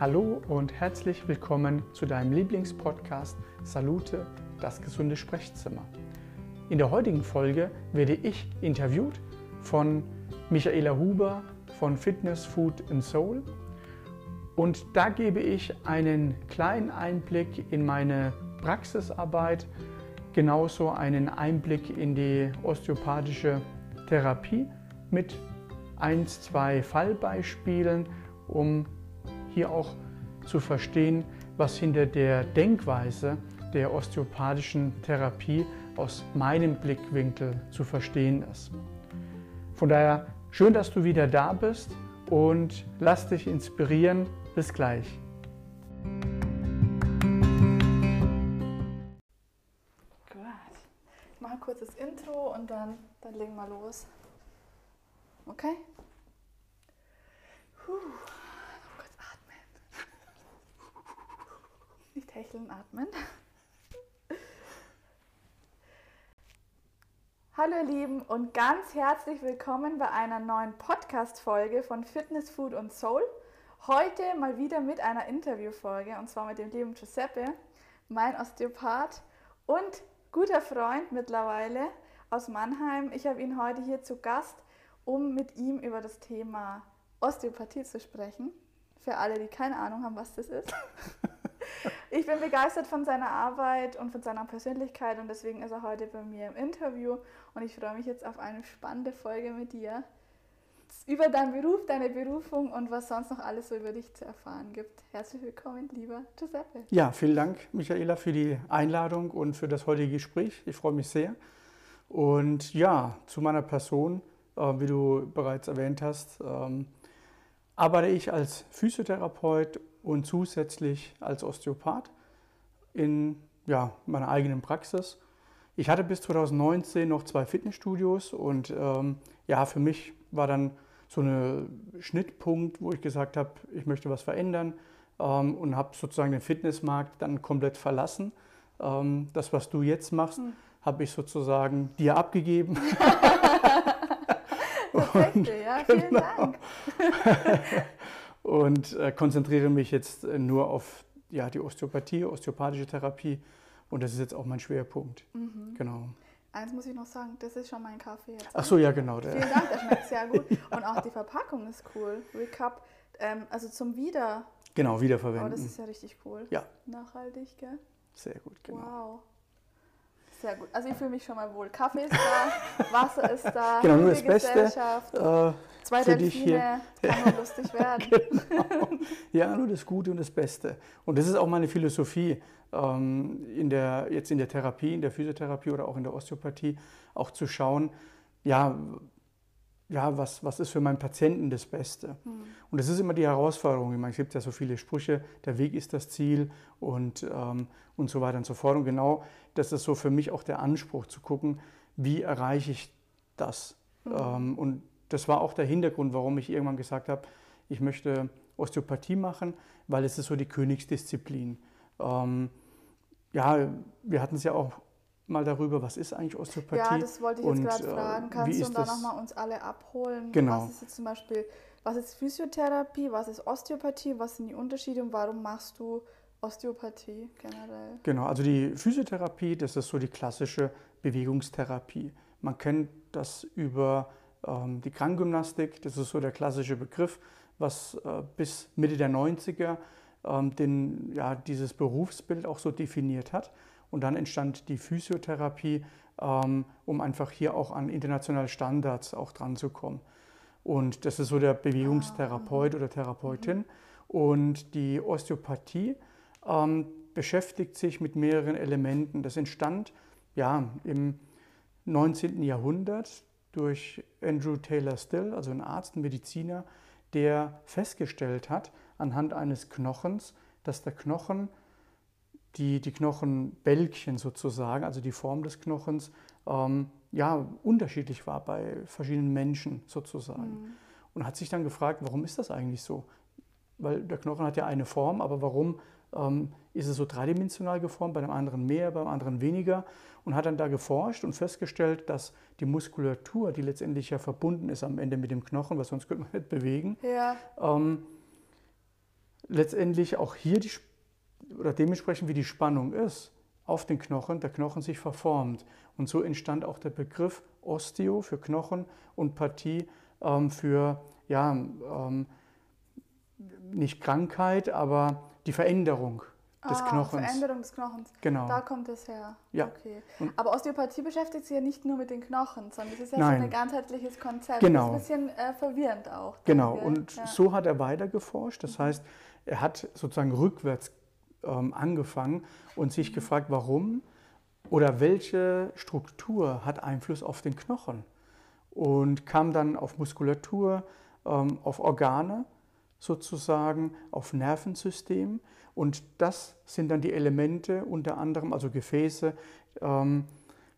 Hallo und herzlich willkommen zu deinem Lieblingspodcast Salute, das gesunde Sprechzimmer. In der heutigen Folge werde ich interviewt von Michaela Huber von Fitness, Food and Soul. Und da gebe ich einen kleinen Einblick in meine Praxisarbeit, genauso einen Einblick in die osteopathische Therapie mit ein, zwei Fallbeispielen, um hier auch zu verstehen, was hinter der Denkweise der osteopathischen Therapie aus meinem Blickwinkel zu verstehen ist. Von daher schön, dass du wieder da bist und lass dich inspirieren. Bis gleich. Gut. Ich mache ein kurzes Intro und dann, dann legen wir los. Okay? Puh. Kurz atmen. Hecheln, atmen. Hallo ihr Lieben und ganz herzlich willkommen bei einer neuen Podcast-Folge von Fitness, Food und Soul. Heute mal wieder mit einer Interviewfolge und zwar mit dem lieben Giuseppe, mein Osteopath und guter Freund mittlerweile aus Mannheim. Ich habe ihn heute hier zu Gast, um mit ihm über das Thema Osteopathie zu sprechen. Für alle, die keine Ahnung haben, was das ist. Ich bin begeistert von seiner Arbeit und von seiner Persönlichkeit und deswegen ist er heute bei mir im Interview und ich freue mich jetzt auf eine spannende Folge mit dir über deinen Beruf, deine Berufung und was sonst noch alles so über dich zu erfahren gibt. Herzlich willkommen, lieber Giuseppe. Ja, vielen Dank, Michaela, für die Einladung und für das heutige Gespräch. Ich freue mich sehr. Und ja, zu meiner Person, äh, wie du bereits erwähnt hast, ähm, arbeite ich als Physiotherapeut und zusätzlich als Osteopath in ja, meiner eigenen Praxis. Ich hatte bis 2019 noch zwei Fitnessstudios und ähm, ja, für mich war dann so ein Schnittpunkt, wo ich gesagt habe, ich möchte was verändern ähm, und habe sozusagen den Fitnessmarkt dann komplett verlassen. Ähm, das, was du jetzt machst, hm. habe ich sozusagen dir abgegeben. und, ja, vielen genau. Dank. und äh, konzentriere mich jetzt äh, nur auf ja, die Osteopathie, osteopathische Therapie und das ist jetzt auch mein Schwerpunkt. Mhm. Genau. Eins muss ich noch sagen, das ist schon mein Kaffee jetzt. Ach so, ja genau. Vielen Dank, der schmeckt sehr gut. ja. Und auch die Verpackung ist cool. Recap, ähm, also zum Wieder... Genau, wiederverwenden. Oh, das ist ja richtig cool. Ja. Nachhaltig, gell? Sehr gut, genau. Wow. Sehr gut. Also ich fühle mich schon mal wohl. Kaffee ist da, Wasser ist da, genau, nur das Beste. Äh, Zwei für dich hier. kann nur lustig werden. genau. Ja, nur das Gute und das Beste. Und das ist auch meine Philosophie ähm, in der, jetzt in der Therapie, in der Physiotherapie oder auch in der Osteopathie, auch zu schauen, ja, ja, was, was ist für meinen Patienten das Beste? Mhm. Und das ist immer die Herausforderung. Ich meine, es gibt ja so viele Sprüche, der Weg ist das Ziel und, ähm, und so weiter und so fort. Und genau das ist so für mich auch der Anspruch, zu gucken, wie erreiche ich das? Mhm. Ähm, und das war auch der Hintergrund, warum ich irgendwann gesagt habe, ich möchte Osteopathie machen, weil es ist so die Königsdisziplin. Ähm, ja, wir hatten es ja auch mal darüber, was ist eigentlich Osteopathie? Ja, das wollte ich jetzt gerade äh, fragen. Kannst du da nochmal uns alle abholen? Genau. Was ist jetzt zum Beispiel, was ist Physiotherapie, was ist Osteopathie, was sind die Unterschiede und warum machst du Osteopathie generell? Genau, also die Physiotherapie, das ist so die klassische Bewegungstherapie. Man kennt das über ähm, die Krankgymnastik, das ist so der klassische Begriff, was äh, bis Mitte der 90er ähm, den, ja, dieses Berufsbild auch so definiert hat. Und dann entstand die Physiotherapie, ähm, um einfach hier auch an internationale Standards auch dran zu kommen. Und das ist so der Bewegungstherapeut oder Therapeutin. Und die Osteopathie ähm, beschäftigt sich mit mehreren Elementen. Das entstand ja im 19. Jahrhundert durch Andrew Taylor Still, also ein Arzt, ein Mediziner, der festgestellt hat, anhand eines Knochens, dass der Knochen die, die Knochenbälkchen sozusagen, also die Form des Knochens, ähm, ja, unterschiedlich war bei verschiedenen Menschen sozusagen. Mhm. Und hat sich dann gefragt, warum ist das eigentlich so? Weil der Knochen hat ja eine Form, aber warum ähm, ist es so dreidimensional geformt, bei dem anderen mehr, beim anderen weniger? Und hat dann da geforscht und festgestellt, dass die Muskulatur, die letztendlich ja verbunden ist am Ende mit dem Knochen, weil sonst könnte man nicht bewegen, ja. ähm, letztendlich auch hier die, oder dementsprechend wie die Spannung ist auf den Knochen, der Knochen sich verformt. Und so entstand auch der Begriff Osteo für Knochen und Partie ähm, für, ja, ähm, nicht Krankheit, aber die Veränderung des ah, Knochens. Veränderung des Knochens. Genau. Da kommt es her. Ja. Okay. Aber Osteopathie beschäftigt sich ja nicht nur mit den Knochen, sondern es ist ja Nein. so ein ganzheitliches Konzept. Genau. Das ist ein bisschen äh, verwirrend auch. Genau. Und ja. so hat er weiter geforscht. Das mhm. heißt, er hat sozusagen rückwärts ähm, angefangen und sich gefragt, warum oder welche Struktur hat Einfluss auf den Knochen und kam dann auf Muskulatur, ähm, auf Organe sozusagen, auf Nervensystem und das sind dann die Elemente unter anderem, also Gefäße, ähm,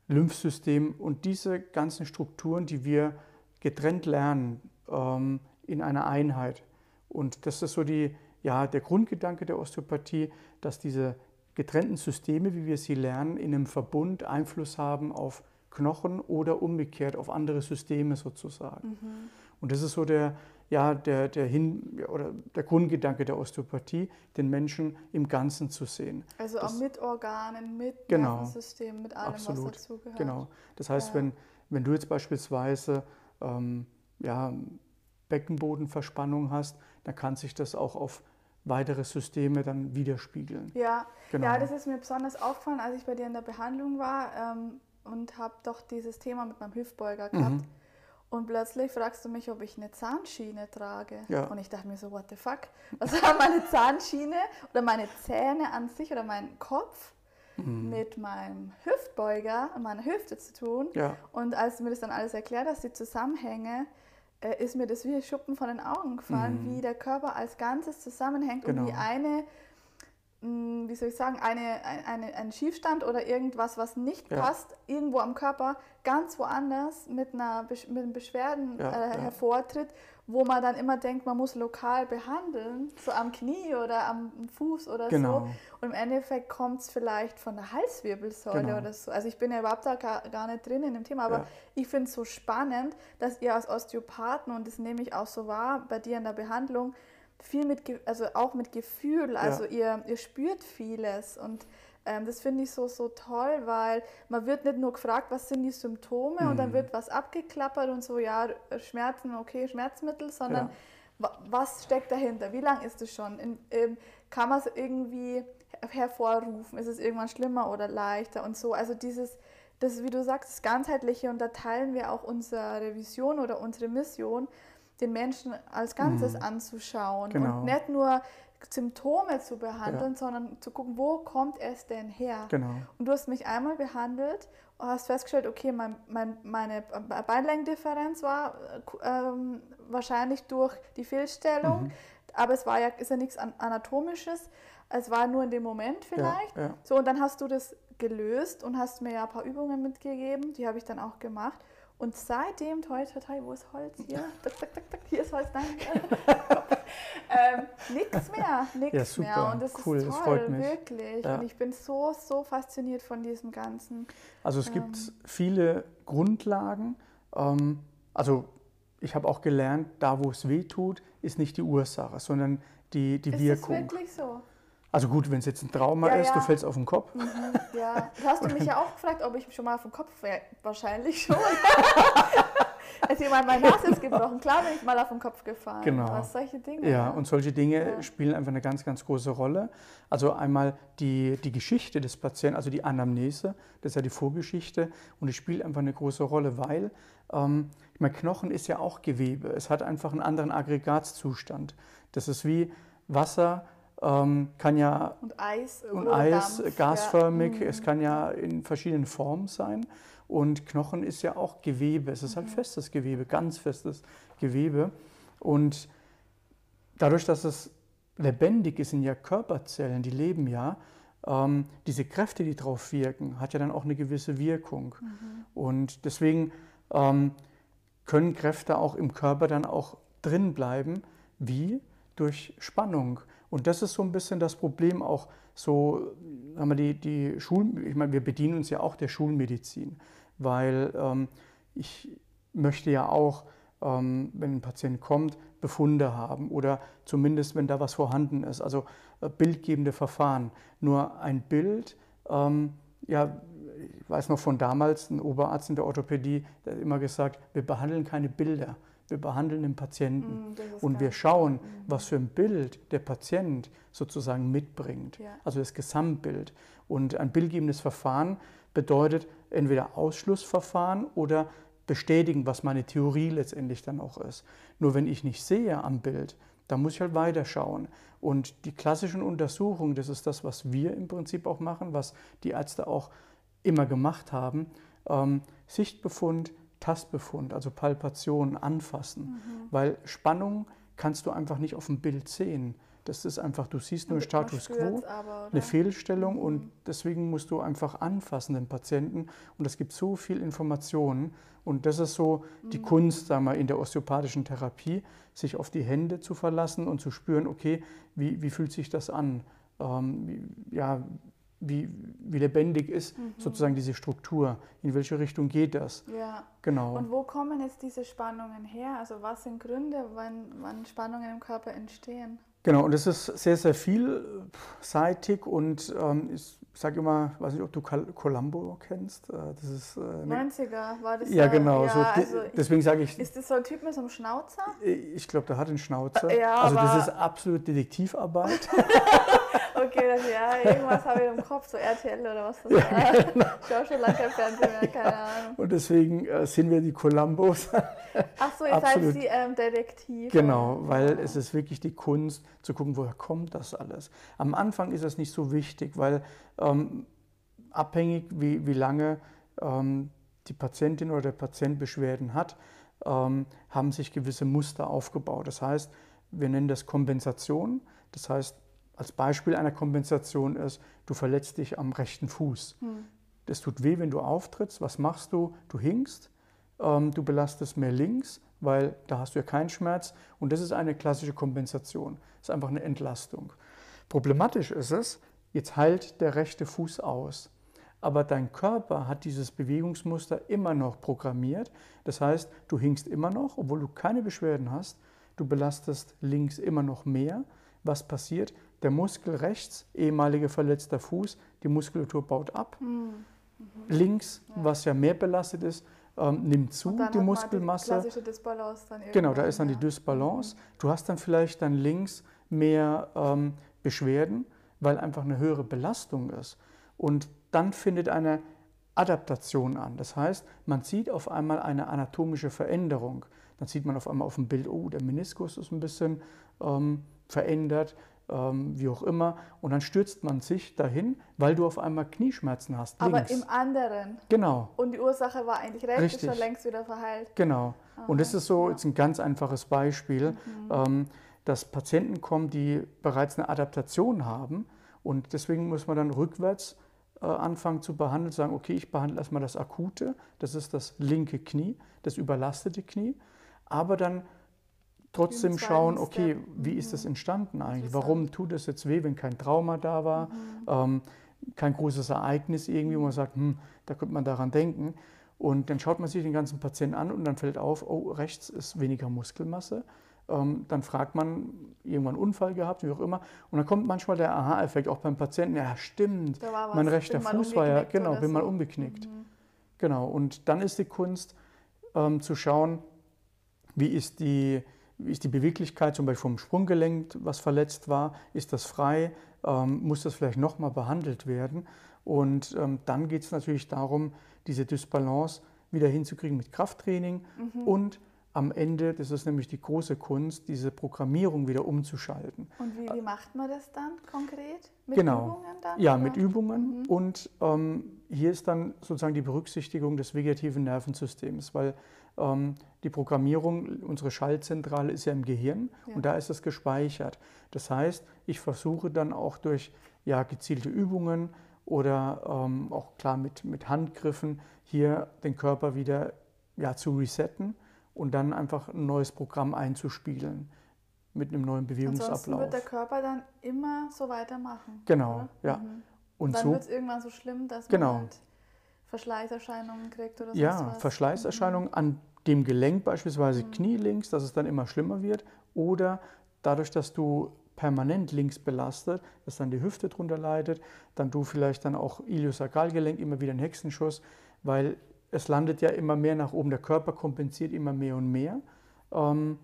Lymphsystem und diese ganzen Strukturen, die wir getrennt lernen ähm, in einer Einheit. Und das ist so die, ja, der Grundgedanke der Osteopathie, dass diese getrennten Systeme, wie wir sie lernen, in einem Verbund Einfluss haben auf Knochen oder umgekehrt auf andere Systeme sozusagen. Mhm. Und das ist so der, ja, der, der, Hin oder der Grundgedanke der Osteopathie, den Menschen im Ganzen zu sehen. Also das, auch mit Organen, mit genau, Nervensystem, mit allem, absolut, was dazugehört. Genau. Das heißt, ja. wenn, wenn du jetzt beispielsweise ähm, ja, Beckenbodenverspannung hast, dann kann sich das auch auf weitere Systeme dann widerspiegeln. Ja, genau. ja das ist mir besonders aufgefallen, als ich bei dir in der Behandlung war ähm, und habe doch dieses Thema mit meinem Hüftbeuger gehabt. Mhm. Und plötzlich fragst du mich, ob ich eine Zahnschiene trage. Ja. Und ich dachte mir so, what the fuck? Was haben meine Zahnschiene oder meine Zähne an sich oder mein Kopf mhm. mit meinem Hüftbeuger und meiner Hüfte zu tun? Ja. Und als du mir das dann alles erklärt hast, die Zusammenhänge, äh, ist mir das wie Schuppen von den Augen gefallen, mhm. wie der Körper als Ganzes zusammenhängt genau. und wie eine hm, wie soll ich sagen, eine, eine, ein Schiefstand oder irgendwas, was nicht ja. passt, irgendwo am Körper ganz woanders mit, einer, mit einem Beschwerden ja, äh, hervortritt, wo man dann immer denkt, man muss lokal behandeln, so am Knie oder am Fuß oder genau. so. Und im Endeffekt kommt es vielleicht von der Halswirbelsäule genau. oder so. Also ich bin ja überhaupt da gar, gar nicht drin in dem Thema, aber ich finde es so spannend, dass ihr als Osteopathen, und das nehme ich auch so wahr bei dir in der Behandlung, viel mit, also auch mit Gefühl, also ja. ihr, ihr spürt vieles und ähm, das finde ich so, so toll, weil man wird nicht nur gefragt, was sind die Symptome mhm. und dann mhm. wird was abgeklappert und so, ja, Schmerzen, okay, Schmerzmittel, sondern ja. was steckt dahinter? Wie lange ist es schon? In, ähm, kann man es irgendwie hervorrufen? Ist es irgendwann schlimmer oder leichter und so? Also dieses, das, wie du sagst, das Ganzheitliche und da teilen wir auch unsere Vision oder unsere Mission, den Menschen als Ganzes mhm. anzuschauen genau. und nicht nur Symptome zu behandeln, ja. sondern zu gucken, wo kommt es denn her? Genau. Und du hast mich einmal behandelt und hast festgestellt, okay, mein, mein, meine Beinlängendifferenz war ähm, wahrscheinlich durch die Fehlstellung, mhm. aber es war ja, ist ja nichts Anatomisches, es war nur in dem Moment vielleicht. Ja, ja. So, und dann hast du das gelöst und hast mir ja ein paar Übungen mitgegeben, die habe ich dann auch gemacht. Und seitdem, toi, toi, toi, wo ist Holz hier? Tak, tak, tak, tak, hier ist Holz, nein. ähm, nix mehr, nix ja, super. mehr. Und das cool, ist toll, das freut mich. wirklich. Ja. Und ich bin so, so fasziniert von diesem Ganzen. Also es ähm, gibt viele Grundlagen. Ähm, also ich habe auch gelernt, da wo es weh tut, ist nicht die Ursache, sondern die, die ist Wirkung. Ist wirklich so? Also gut, wenn es jetzt ein Trauma ja, ist, ja. du fällst auf den Kopf. Mhm, ja, du hast du mich ja auch gefragt, ob ich schon mal auf den Kopf wäre. Wahrscheinlich schon. Als jemand meine Nase ist gebrochen, klar bin ich mal auf den Kopf gefallen. Genau. Was solche Dinge. Ja, ja, und solche Dinge ja. spielen einfach eine ganz, ganz große Rolle. Also einmal die, die Geschichte des Patienten, also die Anamnese, das ist ja die Vorgeschichte und die spielt einfach eine große Rolle, weil ähm, ich meine, Knochen ist ja auch Gewebe. Es hat einfach einen anderen Aggregatzustand. Das ist wie Wasser ähm, kann ja und Eis, und Eis Dampf, gasförmig, ja. es kann ja in verschiedenen Formen sein. Und Knochen ist ja auch Gewebe, es ist halt mhm. festes Gewebe, ganz festes Gewebe. Und dadurch, dass es lebendig ist, sind ja Körperzellen, die leben ja, ähm, diese Kräfte, die drauf wirken, hat ja dann auch eine gewisse Wirkung. Mhm. Und deswegen ähm, können Kräfte auch im Körper dann auch drin bleiben. Wie? Durch Spannung. Und das ist so ein bisschen das Problem auch so, haben wir die, die Schul, ich meine, wir bedienen uns ja auch der Schulmedizin, weil ähm, ich möchte ja auch ähm, wenn ein Patient kommt, Befunde haben oder zumindest, wenn da was vorhanden ist, also äh, bildgebende Verfahren. Nur ein Bild, ähm, ja, ich weiß noch von damals, ein Oberarzt in der Orthopädie, der hat immer gesagt, wir behandeln keine Bilder, wir behandeln den Patienten. Mm, und wir schauen, mm. was für ein Bild der Patient sozusagen mitbringt, ja. also das Gesamtbild. Und ein bildgebendes Verfahren bedeutet entweder Ausschlussverfahren oder bestätigen, was meine Theorie letztendlich dann auch ist. Nur wenn ich nicht sehe am Bild, dann muss ich halt weiterschauen. Und die klassischen Untersuchungen, das ist das, was wir im Prinzip auch machen, was die Ärzte auch immer gemacht haben. Ähm, Sichtbefund, Tastbefund, also Palpation, Anfassen. Mhm. Weil Spannung kannst du einfach nicht auf dem Bild sehen. Das ist einfach, du siehst nur Status quo, aber, eine Fehlstellung mhm. und deswegen musst du einfach anfassen den Patienten und es gibt so viel Informationen und das ist so die mhm. Kunst, sagen wir, in der osteopathischen Therapie, sich auf die Hände zu verlassen und zu spüren, okay, wie, wie fühlt sich das an? Ähm, wie, ja, wie, wie lebendig ist mhm. sozusagen diese Struktur, in welche Richtung geht das. Ja. Genau. Und wo kommen jetzt diese Spannungen her? Also was sind Gründe, wann, wann Spannungen im Körper entstehen? Genau, und es ist sehr, sehr vielseitig und ähm, ich sage immer, ich weiß nicht, ob du Columbo kennst. Äh, das ist, äh, 90er war das Ja, genau. Ja, so, also deswegen sage ich. Ist das so ein Typ mit so einem Schnauzer? Ich glaube, der hat einen Schnauzer. Ja, also das ist absolut Detektivarbeit. okay, das, ja, irgendwas habe ich im Kopf, so RTL oder was das ja, war. Genau. Ich schaue schon lange kein Fernsehen mehr, keine Ahnung. Und deswegen äh, sind wir die Columbos. Ach so, ihr seid die ähm, Detektive. Genau, weil ja. es ist wirklich die Kunst zu gucken, woher kommt das alles. Am Anfang ist das nicht so wichtig, weil ähm, abhängig, wie, wie lange ähm, die Patientin oder der Patient Beschwerden hat, ähm, haben sich gewisse Muster aufgebaut. Das heißt, wir nennen das Kompensation. Das heißt, als Beispiel einer Kompensation ist, du verletzt dich am rechten Fuß. Hm. Das tut weh, wenn du auftrittst. Was machst du? Du hinkst, ähm, du belastest mehr links, weil da hast du ja keinen Schmerz. Und das ist eine klassische Kompensation. Das ist einfach eine Entlastung. Problematisch ist es, jetzt heilt der rechte Fuß aus. Aber dein Körper hat dieses Bewegungsmuster immer noch programmiert. Das heißt, du hinkst immer noch, obwohl du keine Beschwerden hast. Du belastest links immer noch mehr. Was passiert? Der Muskel rechts, ehemaliger verletzter Fuß, die Muskulatur baut ab. Mhm. Links, ja. was ja mehr belastet ist, ähm, nimmt zu, die Muskelmasse. Die genau, da ist dann ja. die Dysbalance. Mhm. Du hast dann vielleicht dann links mehr ähm, Beschwerden, weil einfach eine höhere Belastung ist. Und dann findet eine Adaptation an. Das heißt, man sieht auf einmal eine anatomische Veränderung. Dann sieht man auf einmal auf dem Bild, oh, der Meniskus ist ein bisschen ähm, verändert wie auch immer. Und dann stürzt man sich dahin, weil du auf einmal Knieschmerzen hast. Aber links. im anderen. Genau. Und die Ursache war eigentlich rechts, Richtig. ist schon längst wieder verheilt. Genau. Aha. Und das ist so jetzt ein ganz einfaches Beispiel, mhm. ähm, dass Patienten kommen, die bereits eine Adaptation haben. Und deswegen muss man dann rückwärts äh, anfangen zu behandeln, sagen, okay, ich behandle erstmal das Akute, das ist das linke Knie, das überlastete Knie. Aber dann trotzdem schauen, okay, wie ist das mhm. entstanden eigentlich? Warum tut es jetzt weh, wenn kein Trauma da war, mhm. ähm, kein großes Ereignis irgendwie, wo man sagt, hm, da könnte man daran denken. Und dann schaut man sich den ganzen Patienten an und dann fällt auf, oh, rechts ist weniger Muskelmasse. Ähm, dann fragt man, irgendwann einen Unfall gehabt, wie auch immer. Und dann kommt manchmal der Aha-Effekt auch beim Patienten, ja stimmt, mein rechter Fuß war ja, genau, bin so. mal umgeknickt. Mhm. Genau, und dann ist die Kunst ähm, zu schauen, wie ist die, ist die Beweglichkeit zum Beispiel vom Sprunggelenk, was verletzt war? Ist das frei? Ähm, muss das vielleicht nochmal behandelt werden? Und ähm, dann geht es natürlich darum, diese Dysbalance wieder hinzukriegen mit Krafttraining mhm. und am Ende, das ist nämlich die große Kunst, diese Programmierung wieder umzuschalten. Und wie, wie macht man das dann konkret? Mit genau. Übungen dann? Ja, oder? mit Übungen. Mhm. Und ähm, hier ist dann sozusagen die Berücksichtigung des vegetativen Nervensystems, weil ähm, die Programmierung, unsere Schaltzentrale ist ja im Gehirn ja. und da ist es gespeichert. Das heißt, ich versuche dann auch durch ja, gezielte Übungen oder ähm, auch klar mit, mit Handgriffen hier den Körper wieder ja, zu resetten und dann einfach ein neues Programm einzuspielen mit einem neuen Bewegungsablauf. Ansonsten wird der Körper dann immer so weitermachen. Genau, oder? ja. Mhm. Und dann so, wird es irgendwann so schlimm, dass man genau. halt Verschleißerscheinungen kriegt oder so. Ja, was. Verschleißerscheinungen. Mhm. An dem Gelenk beispielsweise Mhm. Knie links, dass es dann immer schlimmer wird, oder dadurch, dass du permanent links belastet, dass dann die Hüfte drunter leidet, dann du vielleicht dann auch Iliosakralgelenk immer wieder einen Hexenschuss, weil es landet ja immer mehr nach oben, der Körper kompensiert immer mehr und mehr, ähm,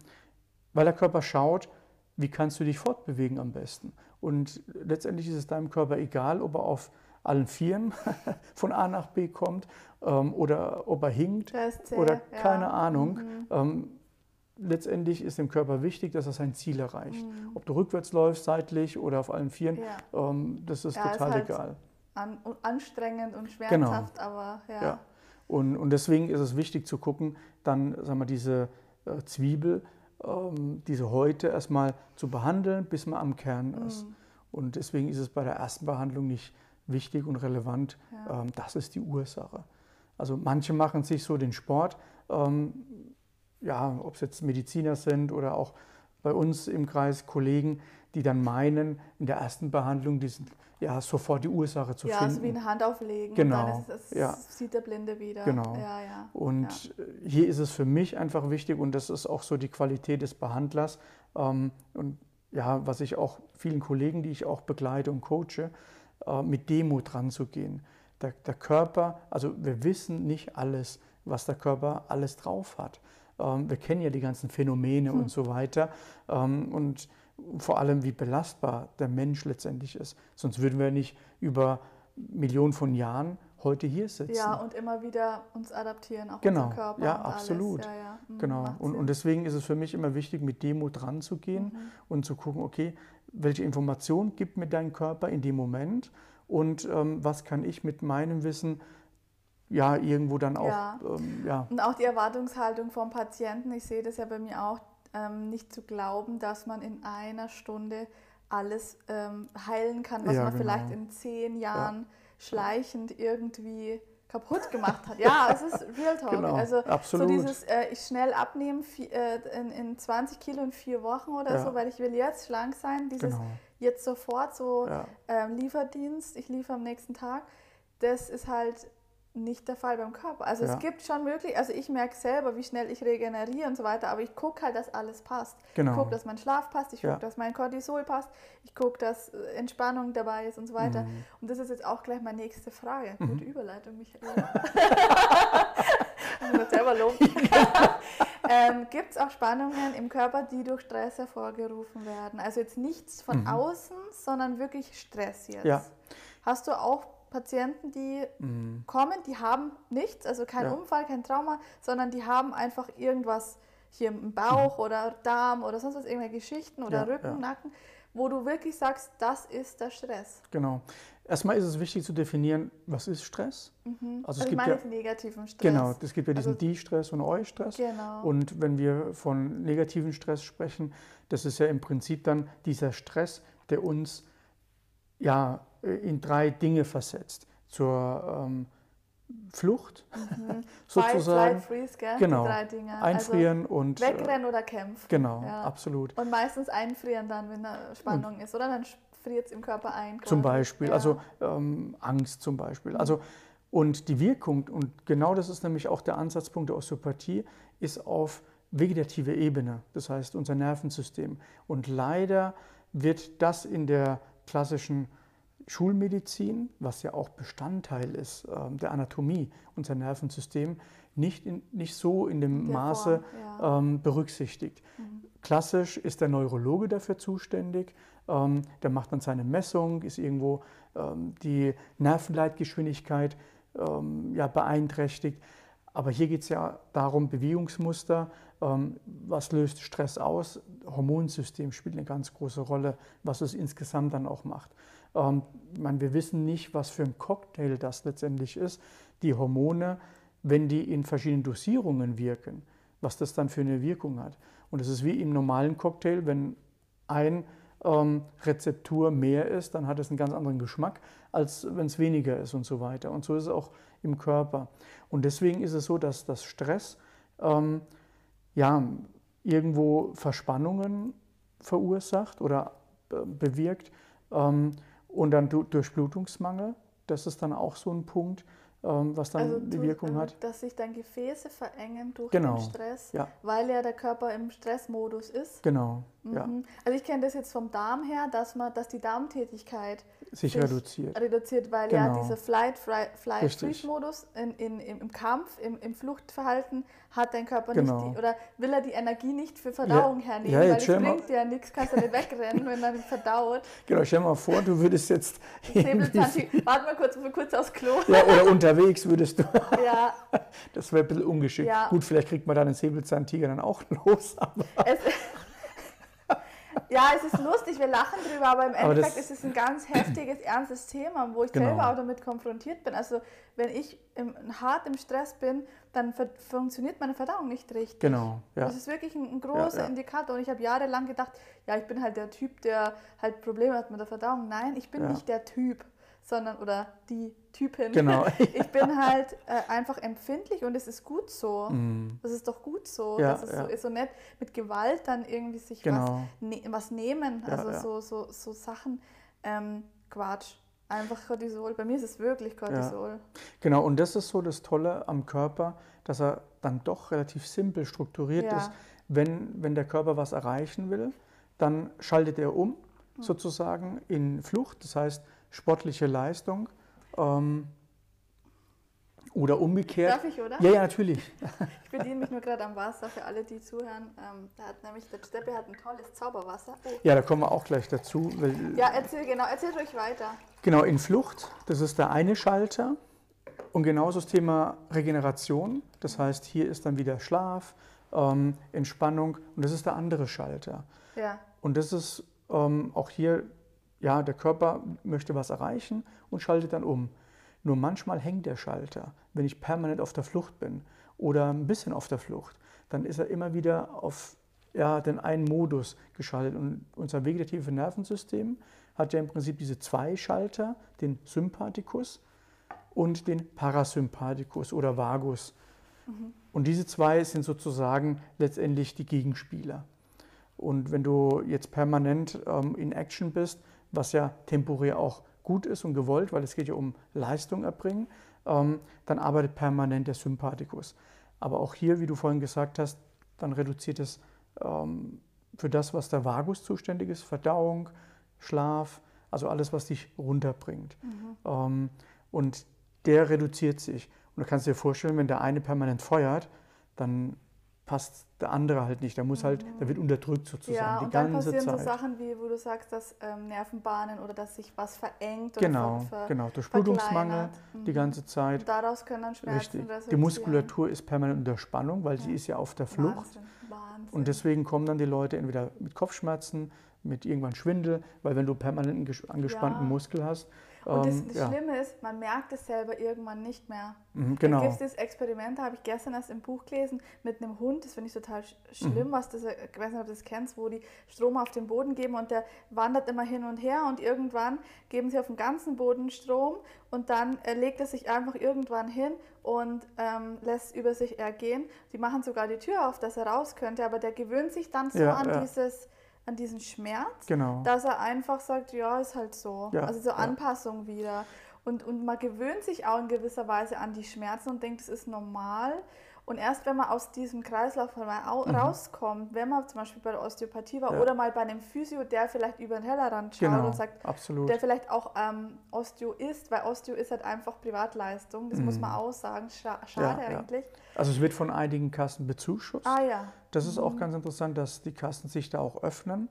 weil der Körper schaut, wie kannst du dich fortbewegen am besten. Und letztendlich ist es deinem Körper egal, ob er auf allen Vieren von A nach B kommt ähm, oder ob er hinkt ist zäh, oder ja. keine Ahnung. Mhm. Ähm, letztendlich ist dem Körper wichtig, dass er sein Ziel erreicht. Mhm. Ob du rückwärts läufst, seitlich oder auf allen Vieren, Ja. ähm, das ist Ja, ist total halt egal. An, anstrengend und Genau. schmerzhaft, aber ja. Ja. Und, und deswegen ist es wichtig zu gucken, dann sagen wir, diese äh, Zwiebel, ähm, diese Häute erstmal zu behandeln, bis man am Kern ist. Mhm. Und deswegen ist es bei der ersten Behandlung nicht wichtig und relevant, Ja. ähm, das ist die Ursache. Also manche machen sich so den Sport, ähm, ja, ob es jetzt Mediziner sind oder auch bei uns im Kreis Kollegen, die dann meinen, in der ersten Behandlung diesen, ja, sofort die Ursache zu ja, finden. so wie eine Hand auflegen Genau, und dann ist ja. sieht der Blinde wieder. Genau. Ja, ja. Und äh, hier ist es für mich einfach wichtig und das ist auch so die Qualität des Behandlers. Ähm, und ja, was ich auch vielen Kollegen, die ich auch begleite und coache, mit Demo dran zu gehen. Der, der Körper, also wir wissen nicht alles, was der Körper alles drauf hat. Ähm, wir kennen ja die ganzen Phänomene Hm. und so weiter. Ähm, und vor allem, wie belastbar der Mensch letztendlich ist. Sonst würden wir nicht über Millionen von Jahren heute hier sitzen. Ja, und immer wieder uns adaptieren, auch Genau, unser Körper. ja, und alles. absolut. Ja, ja. Mhm, Genau. Und, und deswegen ist es für mich immer wichtig, mit Demo dran zu gehen Mhm. und zu gucken, okay, welche Information gibt mir dein Körper in dem Moment und ähm, was kann ich mit meinem Wissen ja irgendwo dann auch, Ja. Ähm, ja, Und auch die Erwartungshaltung vom Patienten, ich sehe das ja bei mir auch, ähm, nicht zu glauben, dass man in einer Stunde alles ähm, heilen kann, was Ja, man genau. vielleicht in zehn Jahren schleichend irgendwie kaputt gemacht hat. Ja, es ist Real Talk. Genau, also absolut. so dieses, äh, ich schnell abnehmen vi- äh, in, in 20 Kilo in vier Wochen oder Ja. so, weil ich will jetzt schlank sein, dieses genau. jetzt sofort so Ja. ähm, Lieferdienst, ich liefere am nächsten Tag, das ist halt nicht der Fall beim Körper. Also Ja. es gibt schon möglich, also ich merke selber, wie schnell ich regeneriere und so weiter, aber ich gucke halt, dass alles passt. Genau. Ich gucke, dass mein Schlaf passt, ich gucke, Ja. dass mein Cortisol passt, ich gucke, dass äh, Entspannung dabei ist und so weiter. Mhm. Und das ist jetzt auch gleich meine nächste Frage. Gute Überleitung, Michael. ich selber loben. ähm, Gibt es auch Spannungen im Körper, die durch Stress hervorgerufen werden? Also jetzt nichts von Mhm. außen, sondern wirklich Stress jetzt. Ja. Hast du auch Patienten, die Mhm. kommen, die haben nichts, also kein Ja. Unfall, kein Trauma, sondern die haben einfach irgendwas hier im Mhm. Bauch oder Darm oder sonst was, irgendwelche Geschichten oder Ja, Rücken, ja. Nacken, wo du wirklich sagst, das ist der Stress. Genau. Erstmal ist es wichtig zu definieren, was ist Stress? Mhm. Also Also, es ich gibt meine ja- negativen Stress. Genau, es gibt ja diesen Also- Die-Stress und Eu-Stress. Genau. Und wenn wir von negativen Stress sprechen, das ist ja im Prinzip dann dieser Stress, der uns ja in drei Dinge versetzt. Zur ähm, Flucht Mhm. sozusagen, Fight, Flight, Freeze, gell? Genau. Die drei Dinge. einfrieren und Also äh, wegrennen oder kämpfen. genau, Ja. absolut. Und meistens einfrieren dann, wenn eine Spannung ist, oder? Dann friert es im Körper ein. Zum quasi. Beispiel, Ja. also ähm, Angst zum Beispiel. Also und die Wirkung, und genau das ist nämlich auch der Ansatzpunkt der Osteopathie, ist auf vegetative Ebene, das heißt unser Nervensystem. Und leider wird das in der klassischen Schulmedizin, was ja auch Bestandteil ist ähm, der Anatomie, unser Nervensystem, nicht, in, nicht so in dem Der Maße Form, ja. ähm, berücksichtigt. Klassisch ist der Neurologe dafür zuständig. Ähm, der macht dann seine Messung, ist irgendwo ähm, die Nervenleitgeschwindigkeit ähm, ja, beeinträchtigt. Aber hier geht es ja darum, Bewegungsmuster, ähm, was löst Stress aus? Hormonsystem spielt eine ganz große Rolle, was es insgesamt dann auch macht. Ähm, meine, wir wissen nicht, was für ein Cocktail das letztendlich ist. Die Hormone, wenn die in verschiedenen Dosierungen wirken, was das dann für eine Wirkung hat. Und es ist wie im normalen Cocktail, wenn ein ähm, Rezeptur mehr ist, dann hat es einen ganz anderen Geschmack, als wenn es weniger ist und so weiter. Und so ist es auch im Körper. Und deswegen ist es so, dass das Stress ähm, ja, irgendwo Verspannungen verursacht oder äh, bewirkt. Ähm, und dann du, Durchblutungsmangel, das ist dann auch so ein Punkt, ähm, was dann Also die Wirkung äh, hat. Dass sich dann Gefäße verengen durch Genau. den Stress, Ja. weil ja der Körper im Stressmodus ist. Genau, ja, Mhm. Also ich kenne das jetzt vom Darm her, dass man, dass die Darmtätigkeit sich sich reduziert. reduziert, weil ja Genau. dieser Flight, Flight. Freeze Modus in, in, im, Kampf, im, im Fluchtverhalten hat dein Körper Genau. nicht die, oder will er die Energie nicht für Verdauung hernehmen, ja, weil jetzt es bringt dir ja nichts, kannst du nicht wegrennen, wenn er nicht verdaut. Genau, stell dir mal vor, du würdest jetzt Säbelzahntiger, warte mal kurz, mal kurz aufs Klo. ja, oder unterwegs würdest du, Ja, das wäre ein bisschen ungeschickt. Ja. Gut, vielleicht kriegt man dann den Säbelzahntiger dann auch los, aber es, ja, es ist lustig, wir lachen drüber, aber im Aber Endeffekt ist es ein ganz heftiges, ernstes Thema, wo ich Genau. selber auch damit konfrontiert bin. Also wenn ich im, hart im Stress bin, dann funktioniert meine Verdauung nicht richtig. genau, ja. Das ist wirklich ein, ein großer Ja, ja. Indikator. Und ich habe jahrelang gedacht, ja, ich bin halt der Typ, der halt Probleme hat mit der Verdauung. Nein, ich bin nicht der Typ, sondern oder die Typin. Genau. Ich bin halt äh, einfach empfindlich und es ist gut so. Mm, Das ist doch gut so. Ja, das ist, ja. so, ist so nett, mit Gewalt dann irgendwie sich was, Genau. ne was nehmen. Ja, also. So, so, so Sachen. Ähm, Quatsch. Einfach Cortisol. Bei mir ist es wirklich Cortisol. Genau, und das ist so das Tolle am Körper, dass er dann doch relativ simpel strukturiert ist. Wenn, wenn der Körper was erreichen will, dann schaltet er um, Hm. sozusagen in Flucht, das heißt sportliche Leistung. Ähm, oder umgekehrt. Darf ich, oder? Ja, ja, natürlich. Ich bediene mich nur gerade am Wasser für alle, die zuhören. Ähm, da hat nämlich der Steppe hat ein tolles Zauberwasser. Oh. Ja, da kommen wir auch gleich dazu. Ja, erzähl genau, erzähl ruhig weiter. Genau, in Flucht, das ist der eine Schalter. Und genauso das Thema Regeneration. Das heißt, hier ist dann wieder Schlaf, ähm, Entspannung und das ist der andere Schalter. Ja. Und das ist ähm, auch hier, ja, der Körper möchte was erreichen und schaltet dann um. Nur manchmal hängt der Schalter, wenn ich permanent auf der Flucht bin oder ein bisschen auf der Flucht, dann ist er immer wieder auf ja, den einen Modus geschaltet. Und unser vegetative Nervensystem hat ja im Prinzip diese zwei Schalter, den Sympathikus und den Parasympathikus oder Vagus. Und diese zwei sind sozusagen letztendlich die Gegenspieler. Und wenn du jetzt permanent ähm, in Action bist, was ja temporär auch gut ist und gewollt, weil es geht ja um Leistung erbringen, ähm, dann arbeitet permanent der Sympathikus. Aber auch hier, wie du vorhin gesagt hast, dann reduziert es ähm, für das, was der Vagus zuständig ist, Verdauung, Schlaf, also alles, was dich runterbringt. Ähm, und der reduziert sich. Und du kannst dir vorstellen, wenn der eine permanent feuert, dann passt der andere halt nicht. Der muss halt, der wird unterdrückt sozusagen Ja, die und dann ganze passieren Zeit. so Sachen wie, wo du sagst, dass ähm, Nervenbahnen oder dass sich was verengt genau, oder ver, ver, genau. Durch Blutungsmangel verkleinert. die Mhm. ganze Zeit. Und daraus können dann Schmerzen Richtig. Die resultieren. Muskulatur ist permanent unter Spannung, weil sie Ja. ist ja auf der Flucht. Wahnsinn, Wahnsinn. Und deswegen kommen dann die Leute entweder mit Kopfschmerzen, mit irgendwann Schwindel, weil wenn du permanent einen ges- angespannten Ja. Muskel hast. Und das, ähm, das ja. Schlimme ist, man merkt es selber irgendwann nicht mehr. Mhm, Da genau. gibt es das Experiment, habe ich gestern erst im Buch gelesen, mit einem Hund. Das finde ich total sch schlimm, was das, ich weiß nicht, ob du das kennst, wo die Strom auf den Boden geben und der wandert immer hin und her und irgendwann geben sie auf dem ganzen Boden Strom und dann äh, legt er sich einfach irgendwann hin und ähm, lässt über sich ergehen. Die machen sogar die Tür auf, dass er raus könnte, aber der gewöhnt sich dann so Ja, an, ja. Dieses, an diesen Schmerz Genau. dass er einfach sagt, ja, ist halt so. Ja, also so ja. Anpassung wieder. Und, und man gewöhnt sich auch in gewisser Weise an die Schmerzen und denkt, es ist normal. Und erst wenn man aus diesem Kreislauf mal au- rauskommt, wenn man zum Beispiel bei der Osteopathie war Mhm. Ja. oder mal bei einem Physio, der vielleicht über den Tellerrand schaut Genau, und sagt, absolut. der vielleicht auch ähm, Osteo ist, weil Osteo ist halt einfach Privatleistung, das muss Mhm. man auch sagen, Scha schade Ja, ja. eigentlich. Also es wird von einigen Kassen bezuschusst. Ah ja, Das ist auch ganz interessant, dass die Kassen sich da auch öffnen.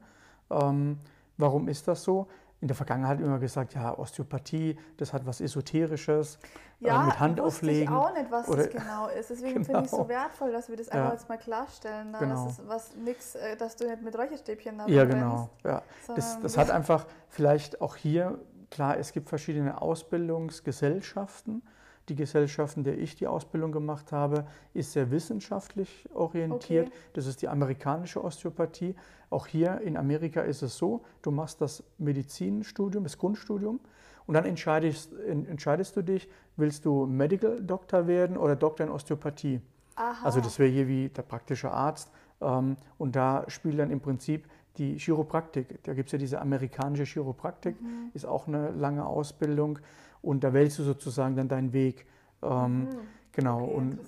Ähm, warum ist das so? In der Vergangenheit immer gesagt, ja, Osteopathie, das hat was Esoterisches, ja, äh, mit Hand wusste ich auflegen. auch nicht, was oder- das genau ist. Deswegen finde ich es so Genau. wertvoll, dass wir das Ja. einfach jetzt mal klarstellen. Ne? Genau. Das ist was nix, äh, dass du nicht mit Räucherstäbchen da Ja, genau. Ja. Das, sondern das hat einfach vielleicht auch hier, klar, es gibt verschiedene Ausbildungsgesellschaften. Die Gesellschaft, in der ich die Ausbildung gemacht habe, ist sehr wissenschaftlich orientiert. Okay. Das ist die amerikanische Osteopathie. Auch hier in Amerika ist es so, du machst das Medizinstudium, das Grundstudium und dann entscheidest, en- entscheidest du dich, willst du Medical Doctor werden oder Doktor in Osteopathie. Aha. Also das wäre hier wie der praktische Arzt. Ähm, und da spielt dann im Prinzip die Chiropraktik. Da gibt es ja diese amerikanische Chiropraktik, Mhm. ist auch eine lange Ausbildung. Und da wählst du sozusagen dann deinen Weg. Ähm, Mhm. Genau. Okay, und,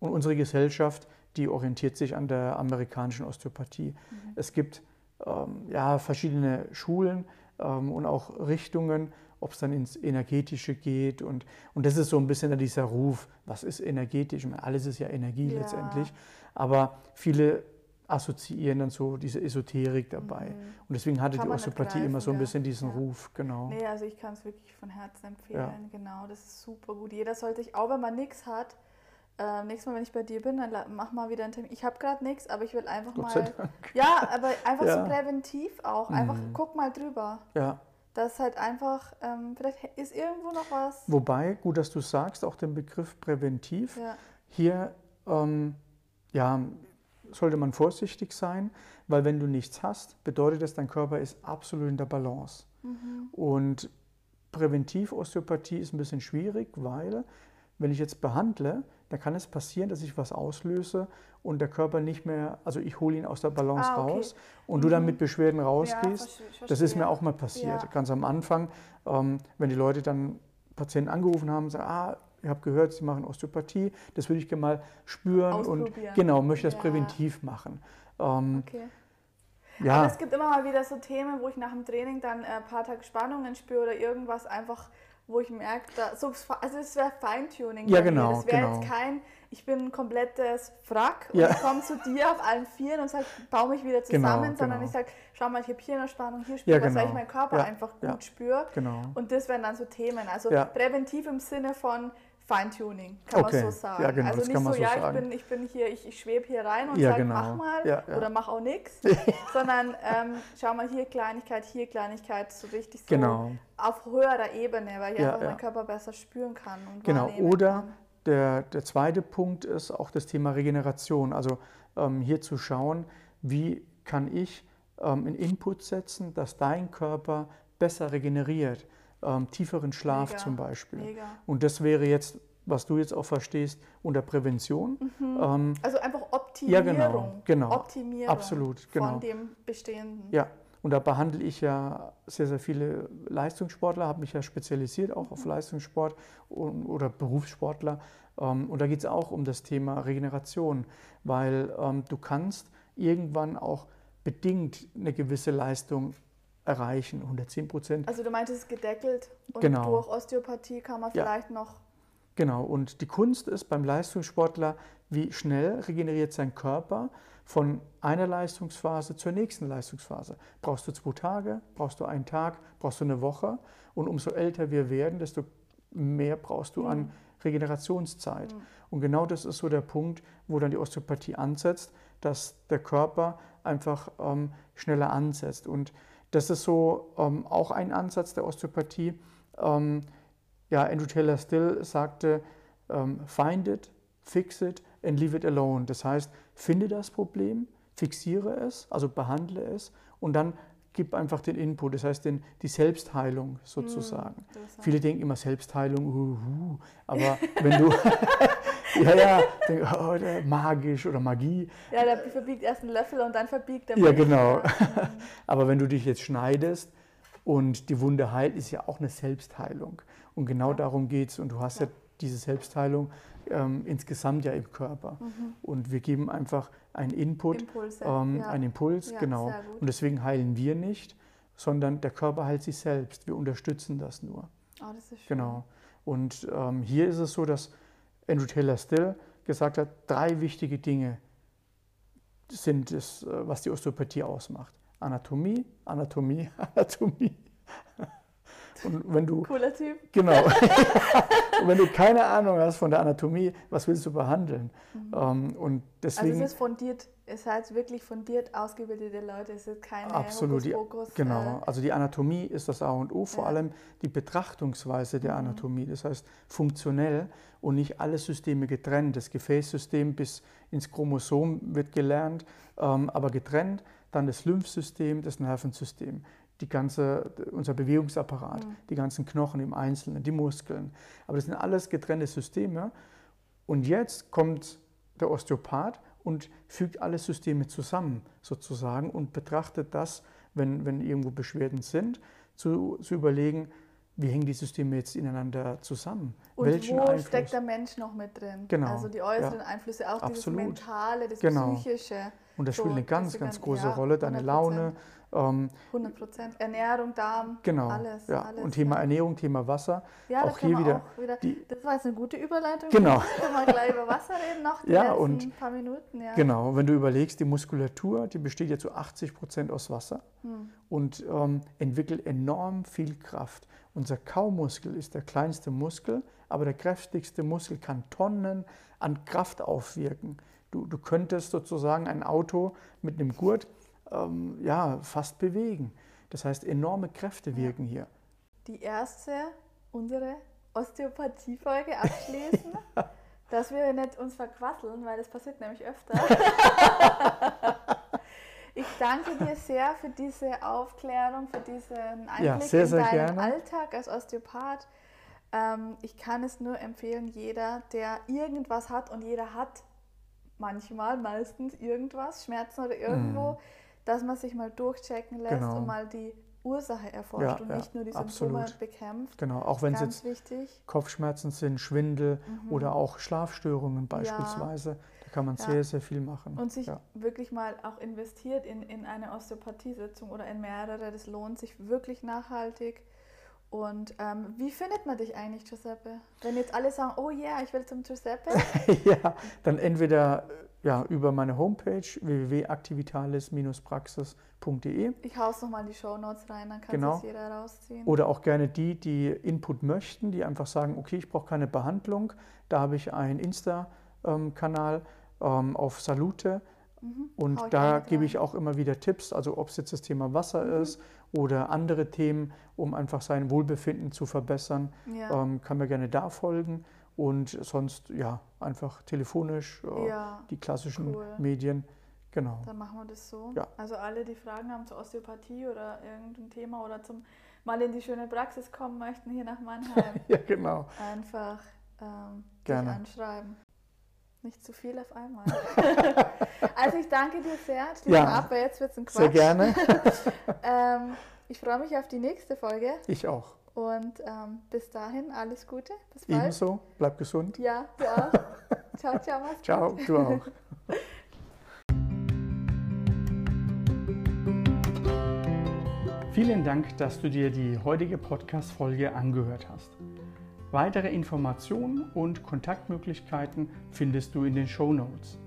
und unsere Gesellschaft, die orientiert sich an der amerikanischen Osteopathie. Mhm. Es gibt ähm, ja, verschiedene Schulen ähm, und auch Richtungen, ob es dann ins Energetische geht. Und, und das ist so ein bisschen dieser Ruf, was ist energetisch? Meine, alles ist ja Energie Ja. letztendlich. Aber viele assoziieren dann so diese Esoterik dabei. Und deswegen hatte Mhm. Kann die Osteopathie immer so ein bisschen diesen Ja. Ruf, genau. Nee, also ich kann es wirklich von Herzen empfehlen. Genau, das ist super gut. Jeder sollte sich, auch wenn man nichts hat, äh, nächstes Mal, wenn ich bei dir bin, dann mach mal wieder einen Termin. Ich habe gerade nichts, aber ich will einfach Gott mal. Ja, aber einfach Ja. so präventiv auch. Einfach Mhm. guck mal drüber. Ja. Das ist halt einfach, ähm, vielleicht ist irgendwo noch was. Wobei, gut, dass du sagst, auch den Begriff präventiv. Ja, Hier ähm, ja, sollte man vorsichtig sein, weil wenn du nichts hast, bedeutet das, dein Körper ist absolut in der Balance. Mhm. Und Präventiv-Osteopathie ist ein bisschen schwierig, weil wenn ich jetzt behandle, dann kann es passieren, dass ich was auslöse und der Körper nicht mehr, also ich hole ihn aus der Balance Ah, okay. raus und du dann Mhm. mit Beschwerden ja rausgehst. verste- Das ist mir auch mal passiert, Ja. ganz am Anfang, ähm, wenn die Leute dann Patienten angerufen haben und sagen, ah, ich habe gehört, Sie machen Osteopathie, das würde ich gerne mal spüren und genau, möchte das Ja. präventiv machen. Ähm, Okay. ja, Aber es gibt immer mal wieder so Themen, wo ich nach dem Training dann äh, ein paar Tage Spannungen spüre oder irgendwas einfach, wo ich merke, da, so, also es wäre Feintuning. Ja, genau, Das wäre genau. jetzt kein, ich bin ein komplettes Wrack und Ja. ich komme zu dir auf allen Vieren und sag, baue mich wieder zusammen, Genau, sondern genau. ich sage, schau mal, ich habe hier eine Spannung, hier spüre Ja, was, weil ich genau. meinen Körper Ja, einfach gut ja. spüre. genau. Und das wären dann so Themen. Also präventiv im Sinne von Feintuning, kann Okay. man so sagen. Ja, genau, also nicht so, so ja, sagen. ich bin, ich bin hier, ich, ich schwebe hier rein und Ja, sage, genau. mach mal Ja, ja. oder mach auch nichts, sondern ähm, schau mal hier Kleinigkeit, hier Kleinigkeit, so richtig so Genau. auf höherer Ebene, weil ich Ja, einfach meinen Körper besser spüren kann. Und Genau, oder kann. der, der zweite Punkt ist auch das Thema Regeneration. Also ähm, hier zu schauen, wie kann ich ähm, einen Input setzen, dass dein Körper besser regeneriert, ähm, tieferen Schlaf Mega, zum Beispiel. Mega. Und das wäre jetzt, was du jetzt auch verstehst, unter Prävention. Ähm, Also einfach Ja, Optimierung. genau, genau. Optimierung Absolut, genau. von dem Bestehenden. Ja, und da behandle ich ja sehr, sehr viele Leistungssportler, habe mich ja spezialisiert auch auf Leistungssport und, oder Berufssportler. Ähm, und da geht es auch um das Thema Regeneration, weil ähm, du kannst irgendwann auch bedingt eine gewisse Leistung erreichen, 110 Prozent. Also du meintest gedeckelt und Genau. durch Osteopathie kann man Ja. vielleicht noch Genau, und die Kunst ist beim Leistungssportler, wie schnell regeneriert sein Körper von einer Leistungsphase zur nächsten Leistungsphase. Brauchst du zwei Tage, brauchst du einen Tag, brauchst du eine Woche und umso älter wir werden, desto mehr brauchst du an Regenerationszeit. Und genau das ist so der Punkt, wo dann die Osteopathie ansetzt, dass der Körper einfach ähm, schneller ansetzt. Und das ist so ähm, auch ein Ansatz der Osteopathie. Ähm, ja, Andrew Taylor Still sagte, ähm, find it, fix it and leave it alone. Das heißt, finde das Problem, fixiere es, also behandle es und dann gib einfach den Input, das heißt den, die Selbstheilung sozusagen. interessant. Viele denken immer Selbstheilung, uhu, aber wenn du, ja, ja, denk, oh, der- magisch oder Magie, Ja, der verbiegt erst einen Löffel und dann verbiegt er Ja, genau. Aber wenn du dich jetzt schneidest und die Wunde heilt, ist ja auch eine Selbstheilung. Und genau Ja. darum geht es. Und du hast ja, Ja. diese Selbstheilung ähm, insgesamt ja im Körper. Und wir geben einfach einen Input, Impulse. ähm, ja. einen Impuls, Ja, genau. Und deswegen heilen wir nicht, sondern der Körper heilt sich selbst. Wir unterstützen das nur. Oh, das ist schön. Genau. Und ähm, hier ist es so, dass Andrew Taylor Still gesagt hat, drei wichtige Dinge sind es, äh, was die Osteopathie ausmacht. Anatomie, Anatomie, Anatomie. Und wenn du, Cooler Typ. genau, und wenn du keine Ahnung hast von der Anatomie, was willst du behandeln? Ähm, und Also deswegen, es ist fundiert, es heißt wirklich fundiert ausgebildete Leute, es ist keine Absolut, die- Hokuspokus. Genau, Äh, also die Anatomie ist das A und O, vor Ja. allem die Betrachtungsweise der Mhm. Anatomie, das heißt funktionell und nicht alle Systeme getrennt. Das Gefäßsystem bis ins Chromosom wird gelernt, ähm, aber getrennt. Dann das Lymphsystem, das Nervensystem, die ganze, unser Bewegungsapparat, Mhm. die ganzen Knochen im Einzelnen, die Muskeln. Aber das sind alles getrennte Systeme. Und jetzt kommt der Osteopath und fügt alle Systeme zusammen sozusagen und betrachtet das, wenn, wenn irgendwo Beschwerden sind, zu, zu überlegen, wie hängen die Systeme jetzt ineinander zusammen? Und Welchen wo Einfluss? steckt der Mensch noch mit drin? Genau, Also die äußeren ja. Einflüsse, auch dieses Absolut. Mentale, das Genau. Psychische. Und das So, spielt eine ganz, ganz große ja, Rolle. Deine 100%. Laune, ähm, 100 Prozent. Ernährung, Darm, genau. alles. ja. alles und Thema ja. Ernährung, Thema Wasser. Ja, auch hier wieder auch wieder. die- das war jetzt eine gute Überleitung. Genau. Können wir gleich über Wasser reden noch die Ja, und- paar Minuten. Ja. Genau, wenn du überlegst, die Muskulatur, die besteht ja zu 80 Prozent aus Wasser Hm. und ähm, entwickelt enorm viel Kraft. Unser Kaumuskel ist der kleinste Muskel, aber der kräftigste Muskel kann Tonnen an Kraft aufwirken. Du, du könntest sozusagen ein Auto mit einem Gurt ähm, ja, fast bewegen. Das heißt, enorme Kräfte wirken hier. Die erste, unsere Osteopathie-Folge abschließen, dass wir nicht uns verquasseln, weil das passiert nämlich öfter. ich danke dir sehr für diese Aufklärung, für diesen Einblick Ja, sehr, sehr in deinen gerne. Alltag als Osteopath. Ähm, ich kann es nur empfehlen, jeder, der irgendwas hat und jeder hat manchmal, meistens irgendwas, Schmerzen oder irgendwo, dass man sich mal durchchecken lässt Mhm. Genau. und mal die Ursache erforscht Ja, und ja, nicht nur die Symptome absolut. bekämpft. Genau, auch wenn es jetzt wichtig. Kopfschmerzen sind, Schwindel oder auch Schlafstörungen beispielsweise, da kann man Ja. sehr, sehr viel machen. Und sich ja. wirklich mal auch investiert in, in eine Osteopathiesitzung oder in mehrere. Das lohnt sich wirklich nachhaltig. Und ähm, wie findet man dich eigentlich, Giuseppe? Wenn jetzt alle sagen, oh yeah, ich will zum Giuseppe. ja, dann entweder ja, über meine Homepage www.activitalis-praxis.de Ich hau's nochmal in die Shownotes rein, dann kann Genau. sich jeder rausziehen. oder auch gerne die, die Input möchten, die einfach sagen, okay, ich brauche keine Behandlung. Da habe ich einen Insta-Kanal ähm, auf Salute Mhm. und Hau da gebe ich auch immer wieder Tipps, also ob es jetzt das Thema Wasser Mhm. ist oder andere Themen, um einfach sein Wohlbefinden zu verbessern. Ja. Ähm, kann mir gerne da folgen und sonst ja einfach telefonisch äh, ja, die klassischen cool. Medien. Genau. dann machen wir das so. Ja. Also alle, die Fragen haben zur Osteopathie oder irgendein Thema oder zum mal in die schöne Praxis kommen möchten hier nach Mannheim, Ja, genau. einfach ähm, Gerne. anschreiben. Nicht zu viel auf einmal. also ich danke dir sehr. Schließen Ja. ab, weil jetzt wird es ein Quatsch. Sehr gerne. Ähm, ich freue mich auf die nächste Folge Ich auch. Und ähm, bis dahin alles Gute. Bis bald. Ebenso. Bleib gesund. Ja, du auch. ciao, ciao. mach's gut. Ciao. Du auch. Vielen Dank, dass du dir die heutige Podcast-Folge angehört hast. Weitere Informationen und Kontaktmöglichkeiten findest du in den Show Notes.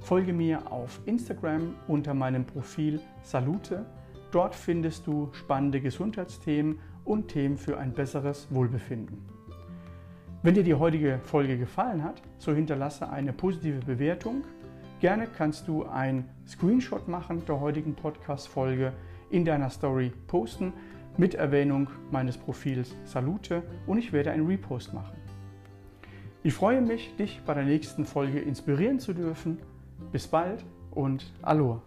Folge mir auf Instagram unter meinem Profil Salute. Dort findest du spannende Gesundheitsthemen und Themen für ein besseres Wohlbefinden. Wenn dir die heutige Folge gefallen hat, so hinterlasse eine positive Bewertung. Gerne kannst du einen Screenshot machen der heutigen Podcast-Folge in deiner Story posten mit Erwähnung meines Profils Salute und ich werde einen Repost machen. Ich freue mich, dich bei der nächsten Folge inspirieren zu dürfen. Bis bald und Aloha.